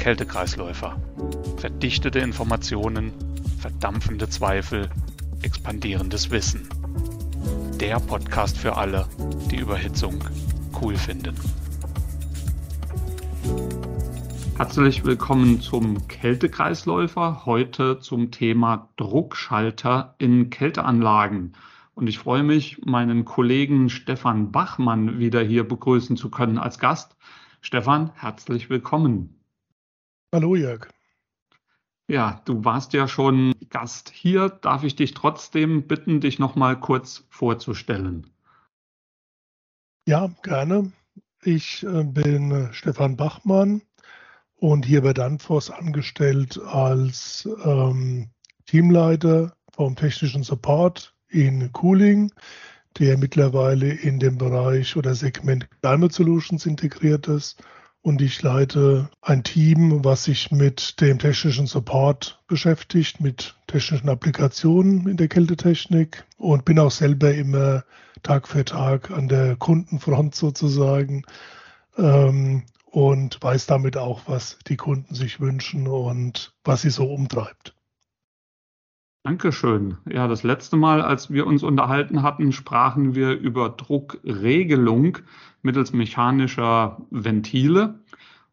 Kältekreisläufer. Verdichtete Informationen, verdampfende Zweifel, expandierendes Wissen. Der Podcast für alle, die Überhitzung cool finden. Herzlich willkommen zum Kältekreisläufer. Heute zum Thema Druckschalter in Kälteanlagen. Und ich freue mich, meinen Kollegen Stefan Bachmann wieder hier begrüßen zu können als Gast. Stefan, herzlich willkommen. Hallo Jörg. Ja, du warst ja schon Gast hier. Darf ich dich trotzdem bitten, dich noch mal kurz vorzustellen? Ja, gerne. Ich äh, bin äh, Stefan Bachmann und hier bei Danfoss angestellt als ähm, Teamleiter vom technischen Support in Cooling, der mittlerweile in dem Bereich oder Segment Climate Solutions integriert ist und ich leite ein Team, was sich mit dem technischen Support beschäftigt, mit technischen Applikationen in der Kältetechnik und bin auch selber immer Tag für Tag an der Kundenfront sozusagen ähm, und weiß damit auch, was die Kunden sich wünschen und was sie so umtreibt. Dankeschön. Ja, das letzte Mal, als wir uns unterhalten hatten, sprachen wir über Druckregelung mittels mechanischer Ventile.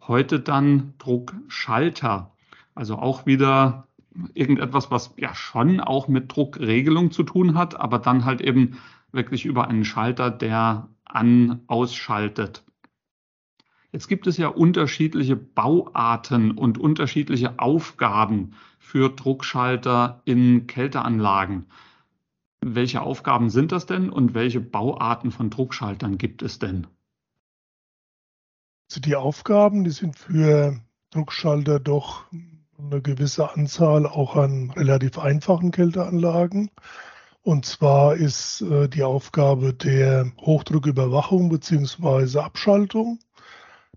Heute dann Druckschalter. Also auch wieder irgendetwas, was ja schon auch mit Druckregelung zu tun hat, aber dann halt eben wirklich über einen Schalter, der an ausschaltet. Jetzt gibt es ja unterschiedliche Bauarten und unterschiedliche Aufgaben für Druckschalter in Kälteanlagen. Welche Aufgaben sind das denn und welche Bauarten von Druckschaltern gibt es denn? Also die Aufgaben, die sind für Druckschalter doch eine gewisse Anzahl auch an relativ einfachen Kälteanlagen. Und zwar ist äh, die Aufgabe der Hochdrucküberwachung bzw. Abschaltung.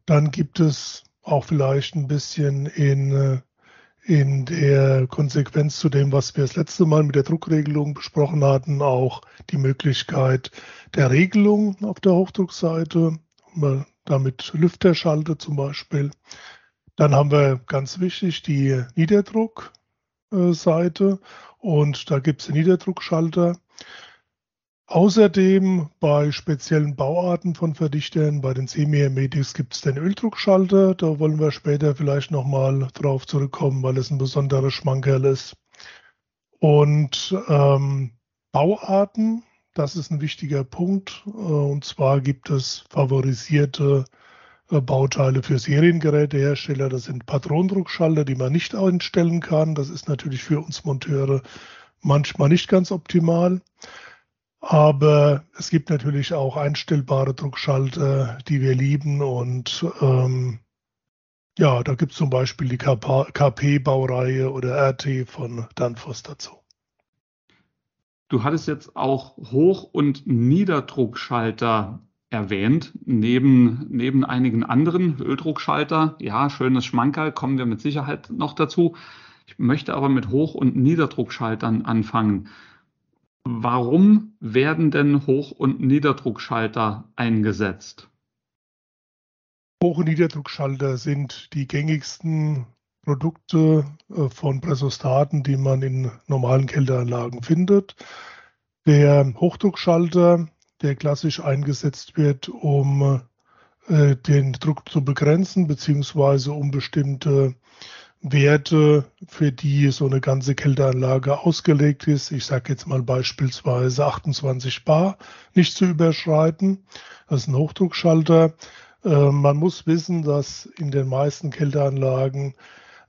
Dann gibt es auch vielleicht ein bisschen in, äh, in der Konsequenz zu dem, was wir das letzte Mal mit der Druckregelung besprochen hatten, auch die Möglichkeit der Regelung auf der Hochdruckseite, damit Lüfterschalter zum Beispiel. Dann haben wir ganz wichtig die Niederdruckseite und da gibt es den Niederdruckschalter. Außerdem bei speziellen Bauarten von Verdichtern, bei den Semi-Hermetics gibt es den Öldruckschalter. Da wollen wir später vielleicht nochmal drauf zurückkommen, weil es ein besonderer Schmankerl ist. Und ähm, Bauarten, das ist ein wichtiger Punkt. Äh, und zwar gibt es favorisierte äh, Bauteile für Seriengerätehersteller. Das sind Patronendruckschalter, die man nicht einstellen kann. Das ist natürlich für uns Monteure manchmal nicht ganz optimal. Aber es gibt natürlich auch einstellbare Druckschalter, die wir lieben. Und ähm, ja, da gibt es zum Beispiel die KP-Baureihe oder RT von Danfoss dazu. Du hattest jetzt auch Hoch- und Niederdruckschalter erwähnt, neben, neben einigen anderen Öldruckschalter. Ja, schönes Schmankerl, kommen wir mit Sicherheit noch dazu. Ich möchte aber mit Hoch- und Niederdruckschaltern anfangen. Warum werden denn Hoch- und Niederdruckschalter eingesetzt? Hoch- und Niederdruckschalter sind die gängigsten Produkte äh, von Pressostaten, die man in normalen Kälteanlagen findet. Der Hochdruckschalter, der klassisch eingesetzt wird, um äh, den Druck zu begrenzen, beziehungsweise um bestimmte Werte, für die so eine ganze Kälteanlage ausgelegt ist, ich sage jetzt mal beispielsweise 28 Bar, nicht zu überschreiten. Das ist ein Hochdruckschalter. Äh, man muss wissen, dass in den meisten Kälteanlagen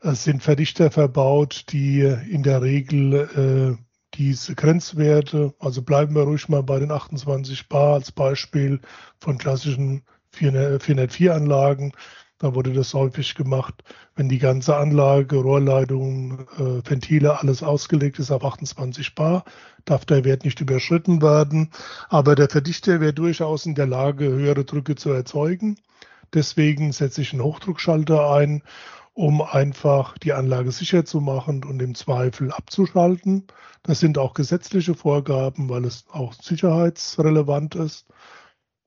äh, sind Verdichter verbaut, die in der Regel äh, diese Grenzwerte, also bleiben wir ruhig mal bei den 28 Bar als Beispiel von klassischen 404-Anlagen, da wurde das häufig gemacht, wenn die ganze Anlage, Rohrleitungen, äh, Ventile, alles ausgelegt ist auf 28 Bar, darf der Wert nicht überschritten werden. Aber der Verdichter wäre durchaus in der Lage, höhere Drücke zu erzeugen. Deswegen setze ich einen Hochdruckschalter ein, um einfach die Anlage sicher zu machen und im Zweifel abzuschalten. Das sind auch gesetzliche Vorgaben, weil es auch sicherheitsrelevant ist.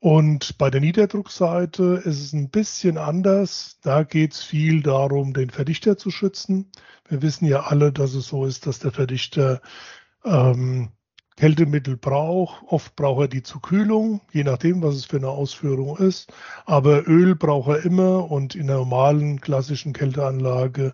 Und bei der Niederdruckseite ist es ein bisschen anders. Da geht es viel darum, den Verdichter zu schützen. Wir wissen ja alle, dass es so ist, dass der Verdichter ähm, Kältemittel braucht. Oft braucht er die zur Kühlung, je nachdem, was es für eine Ausführung ist. Aber Öl braucht er immer und in der normalen klassischen Kälteanlage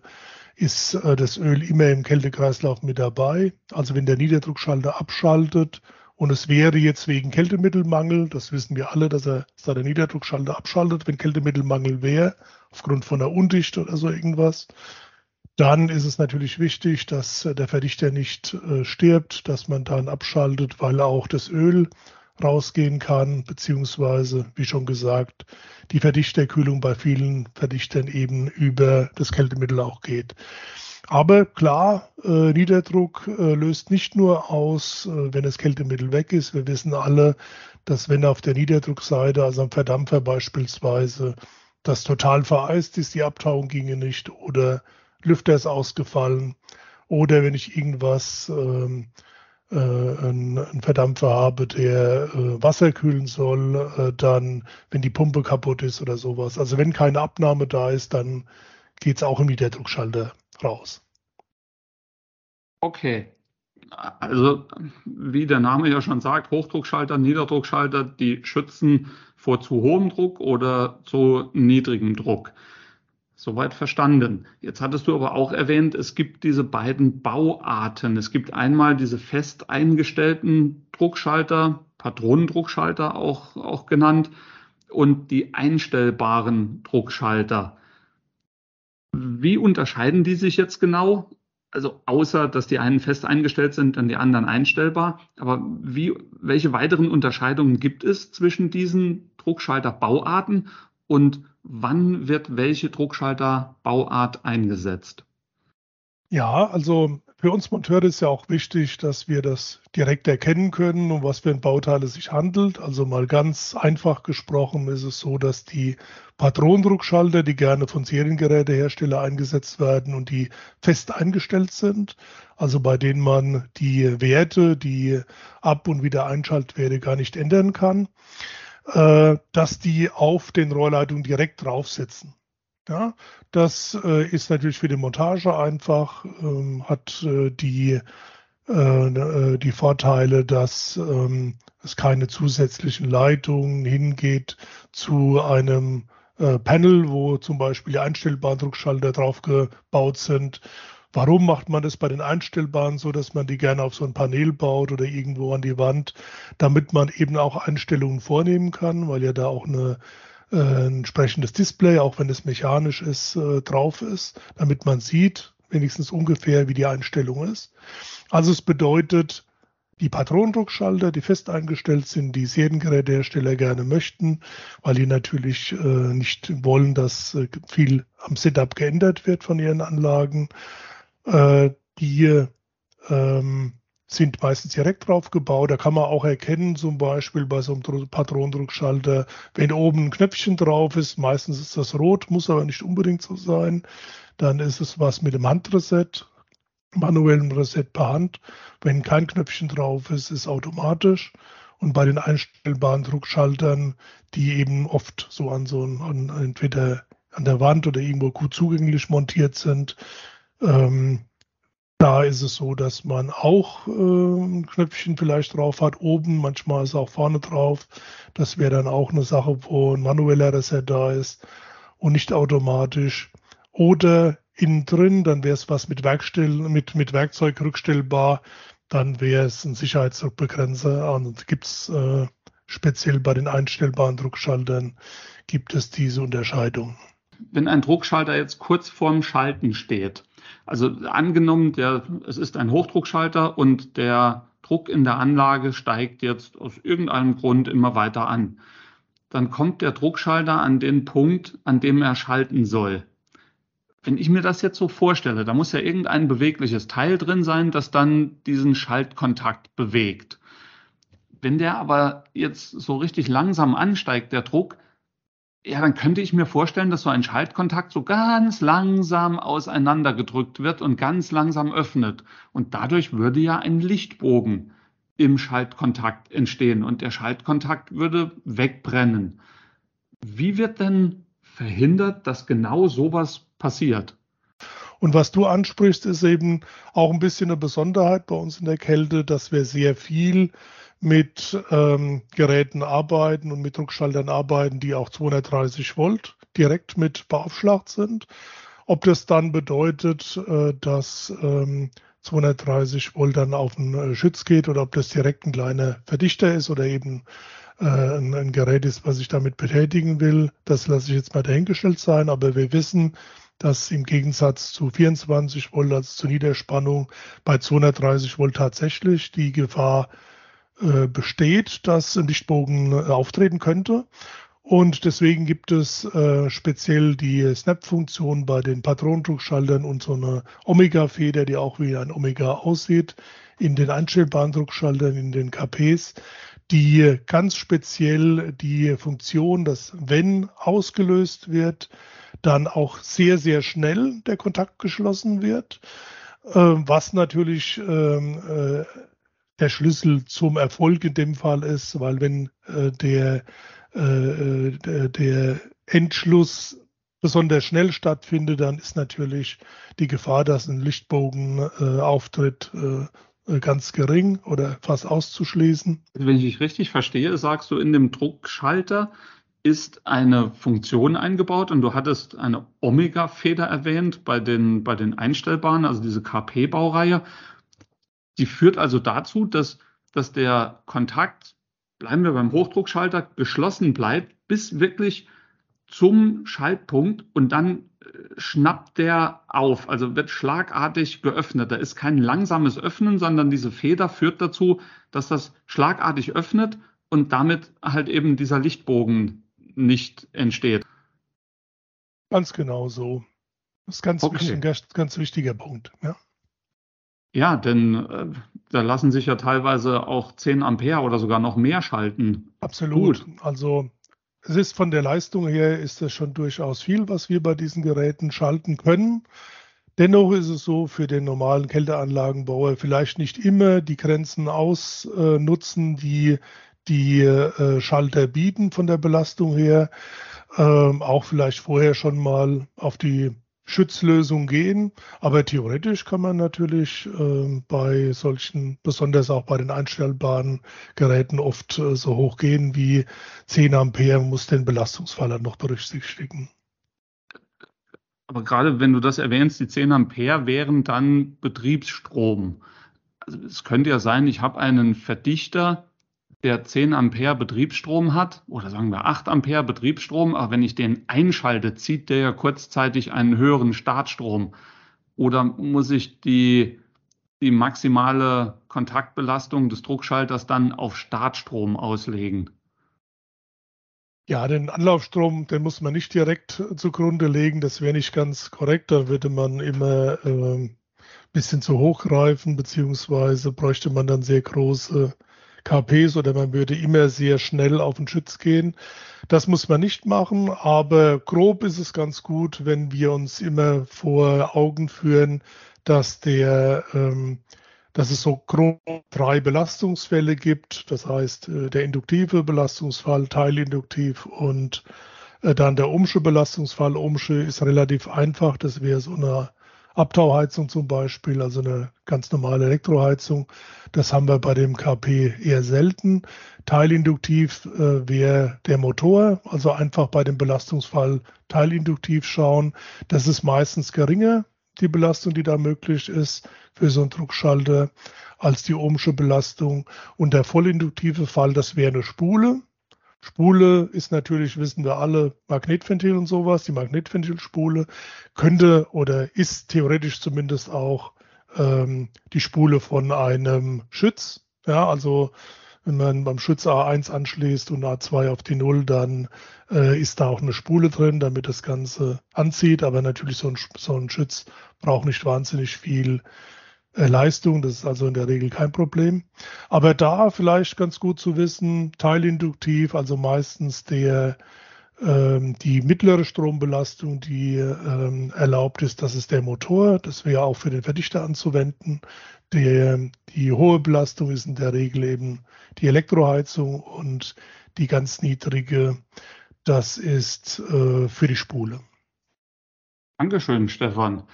ist äh, das Öl immer im Kältekreislauf mit dabei. Also wenn der Niederdruckschalter abschaltet, und es wäre jetzt wegen Kältemittelmangel, das wissen wir alle, dass er der Niederdruckschalter abschaltet, wenn Kältemittelmangel wäre, aufgrund von der Undichte oder so irgendwas, dann ist es natürlich wichtig, dass der Verdichter nicht äh, stirbt, dass man dann abschaltet, weil auch das Öl rausgehen kann, beziehungsweise, wie schon gesagt, die Verdichterkühlung bei vielen Verdichtern eben über das Kältemittel auch geht. Aber klar, äh, Niederdruck äh, löst nicht nur aus, äh, wenn das Kältemittel weg ist. Wir wissen alle, dass wenn auf der Niederdruckseite, also am Verdampfer beispielsweise, das total vereist ist, die Abtauung ginge nicht oder Lüfter ist ausgefallen oder wenn ich irgendwas, ähm, äh, einen Verdampfer habe, der äh, Wasser kühlen soll, äh, dann, wenn die Pumpe kaputt ist oder sowas. Also wenn keine Abnahme da ist, dann geht es auch im Niederdruckschalter raus. Okay. Also, wie der Name ja schon sagt, Hochdruckschalter, Niederdruckschalter, die schützen vor zu hohem Druck oder zu niedrigem Druck. Soweit verstanden. Jetzt hattest du aber auch erwähnt, es gibt diese beiden Bauarten. Es gibt einmal diese fest eingestellten Druckschalter, Patronendruckschalter auch, auch genannt, und die einstellbaren Druckschalter. Wie unterscheiden die sich jetzt genau? Also außer, dass die einen fest eingestellt sind und die anderen einstellbar. Aber wie, welche weiteren Unterscheidungen gibt es zwischen diesen Druckschalterbauarten und wann wird welche Druckschalterbauart eingesetzt? Ja, also für uns Monteure ist ja auch wichtig, dass wir das direkt erkennen können, um was für ein Bauteil es sich handelt. Also mal ganz einfach gesprochen ist es so, dass die Patronendruckschalter, die gerne von Seriengerätehersteller eingesetzt werden und die fest eingestellt sind, also bei denen man die Werte, die Ab- und Wiedereinschaltwerte gar nicht ändern kann, äh, dass die auf den Rohrleitungen direkt draufsitzen. Ja, das äh, ist natürlich für die Montage einfach, ähm, hat äh, die, äh, äh, die Vorteile, dass ähm, es keine zusätzlichen Leitungen hingeht zu einem äh, Panel, wo zum Beispiel die einstellbaren Druckschalter drauf gebaut sind. Warum macht man das bei den einstellbaren so, dass man die gerne auf so ein Panel baut oder irgendwo an die Wand, damit man eben auch Einstellungen vornehmen kann, weil ja da auch eine äh, ein entsprechendes Display, auch wenn es mechanisch ist, äh, drauf ist, damit man sieht, wenigstens ungefähr, wie die Einstellung ist. Also es bedeutet, die Patronendruckschalter, die fest eingestellt sind, die Seriengerätehersteller gerne möchten, weil die natürlich äh, nicht wollen, dass äh, viel am Setup geändert wird von ihren Anlagen. Äh, die ähm, sind meistens direkt drauf gebaut. Da kann man auch erkennen, zum Beispiel bei so einem Patronendruckschalter, wenn oben ein Knöpfchen drauf ist, meistens ist das rot, muss aber nicht unbedingt so sein. Dann ist es was mit dem Handreset, manuellem Reset per Hand. Wenn kein Knöpfchen drauf ist, ist automatisch. Und bei den einstellbaren Druckschaltern, die eben oft so an so an, entweder an der Wand oder irgendwo gut zugänglich montiert sind, ähm, da ist es so, dass man auch äh, ein Knöpfchen vielleicht drauf hat, oben, manchmal ist auch vorne drauf. Das wäre dann auch eine Sache, wo ein manueller Reset da ist und nicht automatisch. Oder innen drin, dann wäre es was mit Werkstell, mit, mit Werkzeug rückstellbar, dann wäre es ein Sicherheitsdruckbegrenzer. Und gibt es äh, speziell bei den einstellbaren Druckschaltern gibt es diese Unterscheidung. Wenn ein Druckschalter jetzt kurz vorm Schalten steht, also angenommen, der, es ist ein Hochdruckschalter und der Druck in der Anlage steigt jetzt aus irgendeinem Grund immer weiter an. Dann kommt der Druckschalter an den Punkt, an dem er schalten soll. Wenn ich mir das jetzt so vorstelle, da muss ja irgendein bewegliches Teil drin sein, das dann diesen Schaltkontakt bewegt. Wenn der aber jetzt so richtig langsam ansteigt, der Druck, ja, dann könnte ich mir vorstellen, dass so ein Schaltkontakt so ganz langsam auseinandergedrückt wird und ganz langsam öffnet. Und dadurch würde ja ein Lichtbogen im Schaltkontakt entstehen und der Schaltkontakt würde wegbrennen. Wie wird denn verhindert, dass genau sowas passiert? Und was du ansprichst, ist eben auch ein bisschen eine Besonderheit bei uns in der Kälte, dass wir sehr viel mit ähm, Geräten arbeiten und mit Druckschaltern arbeiten, die auch 230 Volt direkt mit beaufschlagt sind. Ob das dann bedeutet, äh, dass ähm, 230 Volt dann auf den äh, Schütz geht oder ob das direkt ein kleiner Verdichter ist oder eben äh, ein, ein, Gerät ist, was ich damit betätigen will, das lasse ich jetzt mal dahingestellt sein. Aber wir wissen, dass im Gegensatz zu 24 Volt, also zur Niederspannung, bei 230 Volt tatsächlich die Gefahr äh, besteht, dass ein Lichtbogen äh, auftreten könnte. Und deswegen gibt es äh, speziell die Snap-Funktion bei den Patronendruckschaltern und so eine Omega-Feder, die auch wie ein Omega aussieht, in den einstellbaren Druckschaltern, in den KPs, die ganz speziell die Funktion, dass wenn ausgelöst wird, dann auch sehr, sehr schnell der Kontakt geschlossen wird, äh, was natürlich ähm, äh, der Schlüssel zum Erfolg in dem Fall ist, weil wenn äh, der äh, der, der Entschluss besonders schnell stattfindet, dann ist natürlich die Gefahr, dass ein Lichtbogen äh, auftritt, äh, ganz gering oder fast auszuschließen. Also wenn ich dich richtig verstehe, sagst du, in dem Druckschalter ist eine Funktion eingebaut und du hattest eine Omega-Feder erwähnt bei den, bei den Einstellbaren, also diese KP-Baureihe. Die führt also dazu, dass, dass der Kontakt bleiben wir beim Hochdruckschalter, geschlossen bleibt, bis wirklich zum Schaltpunkt und dann äh, schnappt der auf, also wird schlagartig geöffnet. Da ist kein langsames Öffnen, sondern diese Feder führt dazu, dass das schlagartig öffnet und damit halt eben dieser Lichtbogen nicht entsteht. Ganz genau so. Das ist ganz, okay. wichtig, ein ganz, ganz wichtiger Punkt. Ja. Ja, denn äh, da lassen sich ja teilweise auch 10 Ampere oder sogar noch mehr schalten. Absolut. Gut. Also es ist von der Leistung her ist das schon durchaus viel, was wir bei diesen Geräten schalten können. Dennoch ist es so für den normalen Kälteanlagenbauer vielleicht nicht immer die Grenzen ausnutzen, die die äh, Schalter bieten von der Belastung her. Ähm, auch vielleicht vorher schon mal auf die Schutzlösung gehen. Aber theoretisch kann man natürlich äh, bei solchen, besonders auch bei den einstellbaren Geräten, oft äh, so hoch gehen wie 10 Ampere, muss den Belastungsfall noch berücksichtigen. Aber gerade wenn du das erwähnst, die 10 Ampere wären dann Betriebsstrom. Also es könnte ja sein, ich habe einen Verdichter, der 10 Ampere Betriebsstrom hat, oder sagen wir 8 Ampere Betriebsstrom, aber wenn ich den einschalte, zieht der ja kurzzeitig einen höheren Startstrom. Oder muss ich die, die maximale Kontaktbelastung des Druckschalters dann auf Startstrom auslegen? Ja, den Anlaufstrom, den muss man nicht direkt zugrunde legen. Das wäre nicht ganz korrekt. Da würde man immer äh, ein bisschen zu hoch greifen, beziehungsweise bräuchte man dann sehr große KPs oder man würde immer sehr schnell auf den Schütz gehen. Das muss man nicht machen, aber grob ist es ganz gut, wenn wir uns immer vor Augen führen, dass der ähm, dass es so grob drei Belastungsfälle gibt. Das heißt, äh, der induktive Belastungsfall, teilinduktiv und äh, dann der Ohmsche Belastungsfall. Ohmsche ist relativ einfach. Das wäre so eine Abtauheizung zum Beispiel, also eine ganz normale Elektroheizung. Das haben wir bei dem KP eher selten. Teilinduktiv äh, wäre der Motor, also einfach bei dem Belastungsfall teilinduktiv schauen. Das ist meistens geringer, die Belastung, die da möglich ist für so einen Druckschalter, als die ohmsche Belastung. Und der vollinduktive Fall, das wäre eine Spule. Spule ist natürlich, wissen wir alle, Magnetventil und sowas. Die Magnetventilspule könnte oder ist theoretisch zumindest auch ähm, die Spule von einem Schütz. Ja, also wenn man beim Schütz A1 anschließt und A2 auf die Null, dann äh, ist da auch eine Spule drin, damit das Ganze anzieht. Aber natürlich so ein, so ein Schütz braucht nicht wahnsinnig viel Leistung. Das ist also in der Regel kein Problem. Aber da vielleicht ganz gut zu wissen, teilinduktiv, also meistens der Ähm, die mittlere Strombelastung, die ähm, erlaubt ist, das ist der Motor. Das wäre auch für den Verdichter anzuwenden. Der, die hohe Belastung ist in der Regel eben die Elektroheizung und die ganz niedrige, das ist äh, für die Spule. Dankeschön, Stefan.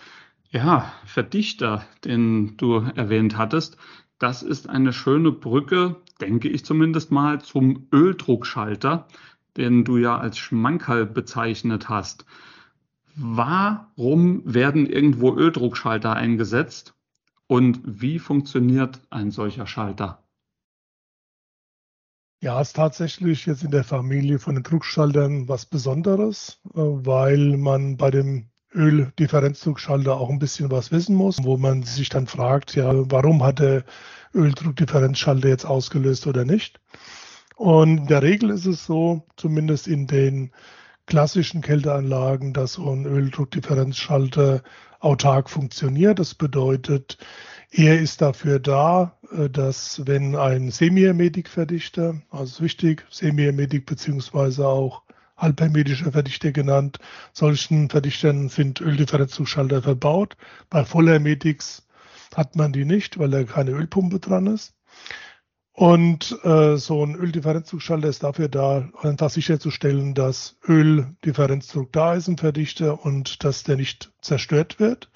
Ja, Verdichter, den du erwähnt hattest, das ist eine schöne Brücke, denke ich zumindest mal, zum Öldruckschalter den du ja als Schmankerl bezeichnet hast. Warum werden irgendwo Öldruckschalter eingesetzt und wie funktioniert ein solcher Schalter? Ja, ist tatsächlich jetzt in der Familie von den Druckschaltern was Besonderes, äh, weil man bei dem Öldifferenzdruckschalter auch ein bisschen was wissen muss, wo man sich dann fragt, ja, warum hat der Öldruckdifferenzschalter jetzt ausgelöst oder nicht? Und in der Regel ist es so, zumindest in den klassischen Kälteanlagen, dass so ein Öldruckdifferenzschalter autark funktioniert. Das bedeutet, er ist dafür da, äh, dass wenn ein Semihermetikverdichter, also wichtig, Semihermetik beziehungsweise auch halbhermetischer Verdichter genannt, solchen Verdichtern sind Öldifferenzzuschalter verbaut. Bei Vollhermetics hat man die nicht, weil da keine Ölpumpe dran ist. Und äh, so ein Öldifferenzdruckschalter ist dafür da, einfach sicherzustellen, dass Öldifferenzdruck da ist im Verdichter und dass der nicht zerstört wird,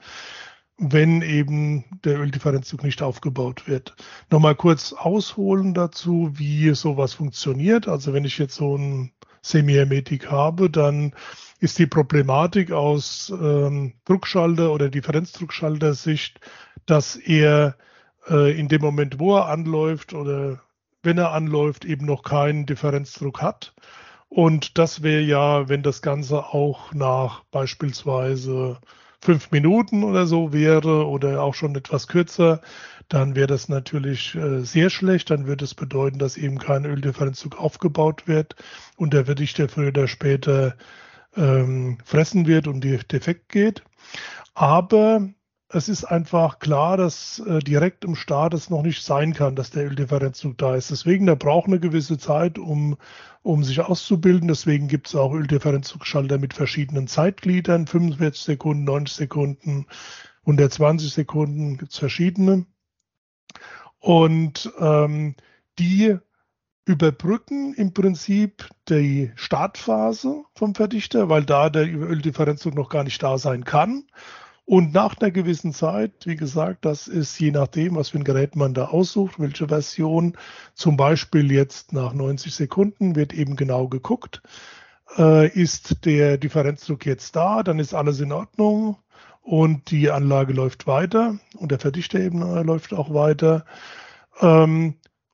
wenn eben der Öldifferenzdruck nicht aufgebaut wird. Nochmal kurz ausholen dazu, wie sowas funktioniert. Also wenn ich jetzt so ein Semihermetik habe, dann ist die Problematik aus ähm, Druckschalter oder Differenzdruckschalter-Sicht, dass er äh, in dem Moment, wo er anläuft oder wenn er anläuft, eben noch keinen Differenzdruck hat. Und das wäre ja, wenn das Ganze auch nach beispielsweise fünf Minuten oder so wäre oder auch schon etwas kürzer, dann wäre das natürlich äh, sehr schlecht. Dann würde es bedeuten, dass eben kein Öldifferenzzug aufgebaut wird und der Verdichter früher oder später ähm, fressen wird und defekt geht. Aber es ist einfach klar, dass äh, direkt im Start es noch nicht sein kann, dass der Öldifferenzzug da ist. Deswegen, der braucht eine gewisse Zeit, um, um sich auszubilden. Deswegen gibt es auch Öldifferenzzugschalter mit verschiedenen Zeitgliedern, 45 Sekunden, 90 Sekunden, 120 Sekunden, gibt es verschiedene. Und ähm, die überbrücken im Prinzip die Startphase vom Verdichter, weil da der Öldifferenzzug noch gar nicht da sein kann. Und nach einer gewissen Zeit, wie gesagt, das ist je nachdem, was für ein Gerät man da aussucht, welche Version, zum Beispiel jetzt nach 90 Sekunden wird eben genau geguckt, äh, ist der Differenzdruck jetzt da, dann ist alles in Ordnung und die Anlage läuft weiter und der Verdichter eben äh, läuft auch weiter. Ähm,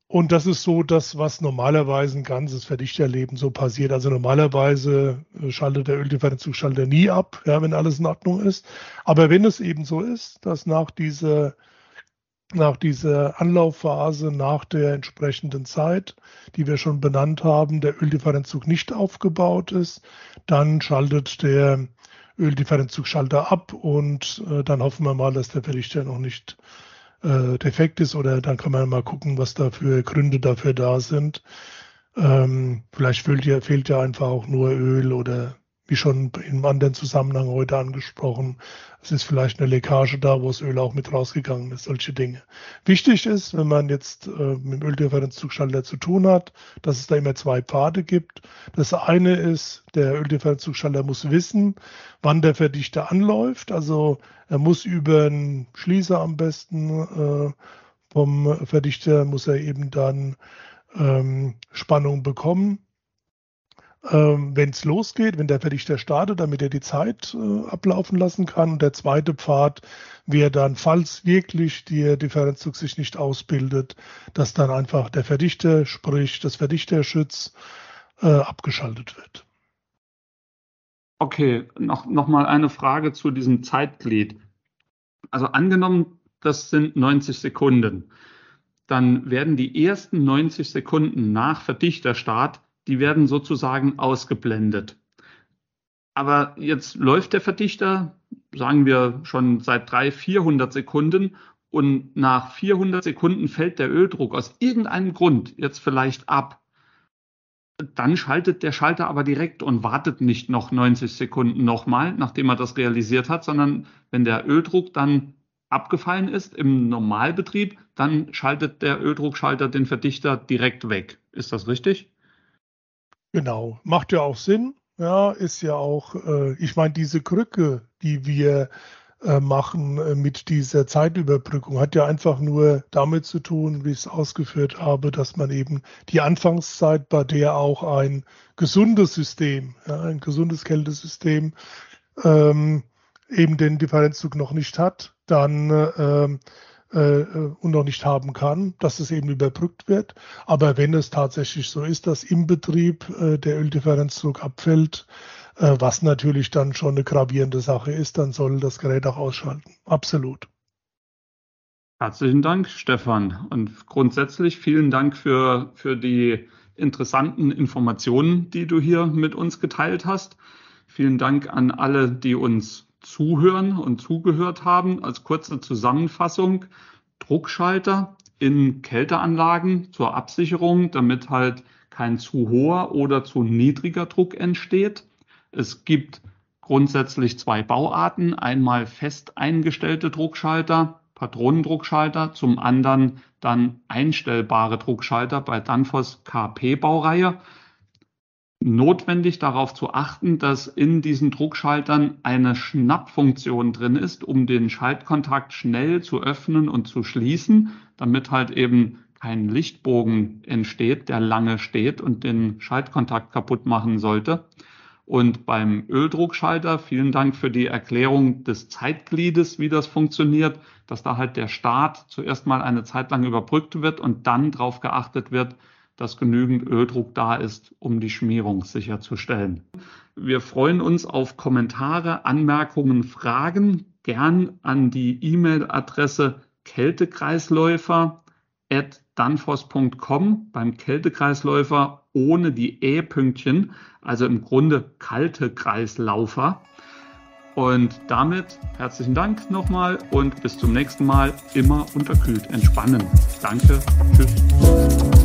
und das ist so das, was normalerweise ein ganzes Verdichterleben so passiert. Also normalerweise äh, schaltet der Öldifferenzzuschalter nie ab, ja, wenn alles in Ordnung ist. Aber wenn es eben so ist, dass nach dieser, nach dieser Anlaufphase, nach der entsprechenden Zeit, die wir schon benannt haben, der Öldifferenzzug nicht aufgebaut ist, dann schaltet der Öldifferenzzugschalter ab und äh, dann hoffen wir mal, dass der Verdichter noch nicht äh, defekt ist oder dann kann man mal gucken, was da für Gründe dafür da sind. Ähm, vielleicht fehlt ja, fehlt ja einfach auch nur Öl oder wie schon im anderen Zusammenhang heute angesprochen, es ist vielleicht eine Leckage da, wo das Öl auch mit rausgegangen ist, solche Dinge. Wichtig ist, wenn man jetzt äh, mit dem Öldifferenzzugschalter zu tun hat, dass es da immer zwei Pfade gibt. Das eine ist, der Öldifferenzzugschalter muss wissen, wann der Verdichter anläuft. Also er muss über einen Schließer am besten äh, vom Verdichter, muss er eben dann ähm, Spannung bekommen ähm, wenn es losgeht, wenn der Verdichter startet, damit er die Zeit äh, ablaufen lassen kann. Und der zweite Pfad wäre dann, falls wirklich der Differenzzug sich nicht ausbildet, dass dann einfach der Verdichter, sprich das Verdichterschütz, äh, abgeschaltet wird. Okay, noch, noch mal eine Frage zu diesem Zeitglied. Also angenommen, das sind 90 Sekunden, dann werden die ersten 90 Sekunden nach Verdichterstart die werden sozusagen ausgeblendet. Aber jetzt läuft der Verdichter, sagen wir schon seit 300, 400 Sekunden und nach 400 Sekunden fällt der Öldruck aus irgendeinem Grund jetzt vielleicht ab. dann schaltet der Schalter aber direkt und wartet nicht noch 90 Sekunden nochmal, nachdem er das realisiert hat, sondern wenn der Öldruck dann abgefallen ist im Normalbetrieb, dann schaltet der Öldruckschalter den Verdichter direkt weg. Ist das richtig? Genau, macht ja auch Sinn. Ja, ist ja auch, äh, ich meine, diese Krücke, die wir äh, machen äh, mit dieser Zeitüberbrückung, hat ja einfach nur damit zu tun, wie ich es ausgeführt habe, dass man eben die Anfangszeit, bei der auch ein gesundes System, ja, ein gesundes Kältesystem, ähm, eben den Differenzzug noch nicht hat, dann äh, äh, und noch nicht haben kann, dass es eben überbrückt wird. Aber wenn es tatsächlich so ist, dass im Betrieb äh, der Öldifferenzdruck abfällt, äh, was natürlich dann schon eine gravierende Sache ist, dann soll das Gerät auch ausschalten. Absolut. Herzlichen Dank, Stefan. Und grundsätzlich vielen Dank für, für die interessanten Informationen, die du hier mit uns geteilt hast. Vielen Dank an alle, die uns zuhören und zugehört haben. Als kurze Zusammenfassung, Druckschalter in Kälteanlagen zur Absicherung, damit halt kein zu hoher oder zu niedriger Druck entsteht. Es gibt grundsätzlich zwei Bauarten. Einmal fest eingestellte Druckschalter, Patronendruckschalter, zum anderen dann einstellbare Druckschalter bei Danfoss KP-Baureihe notwendig darauf zu achten, dass in diesen Druckschaltern eine Schnappfunktion drin ist, um den Schaltkontakt schnell zu öffnen und zu schließen, damit halt eben kein Lichtbogen entsteht, der lange steht und den Schaltkontakt kaputt machen sollte. Und beim Öldruckschalter, vielen Dank für die Erklärung des Zeitgliedes, wie das funktioniert, dass da halt der Start zuerst mal eine Zeit lang überbrückt wird und dann darauf geachtet wird, dass genügend Öldruck da ist, um die Schmierung sicherzustellen. Wir freuen uns auf Kommentare, Anmerkungen, Fragen, gern an die E-Mail-Adresse kältekreisläufer at danfoss.com beim Kältekreisläufer ohne die E-Pünktchen, also im Grunde kalte Kreislaufer. Und damit herzlichen Dank nochmal und bis zum nächsten Mal. Immer unterkühlt entspannen. Danke. Tschüss.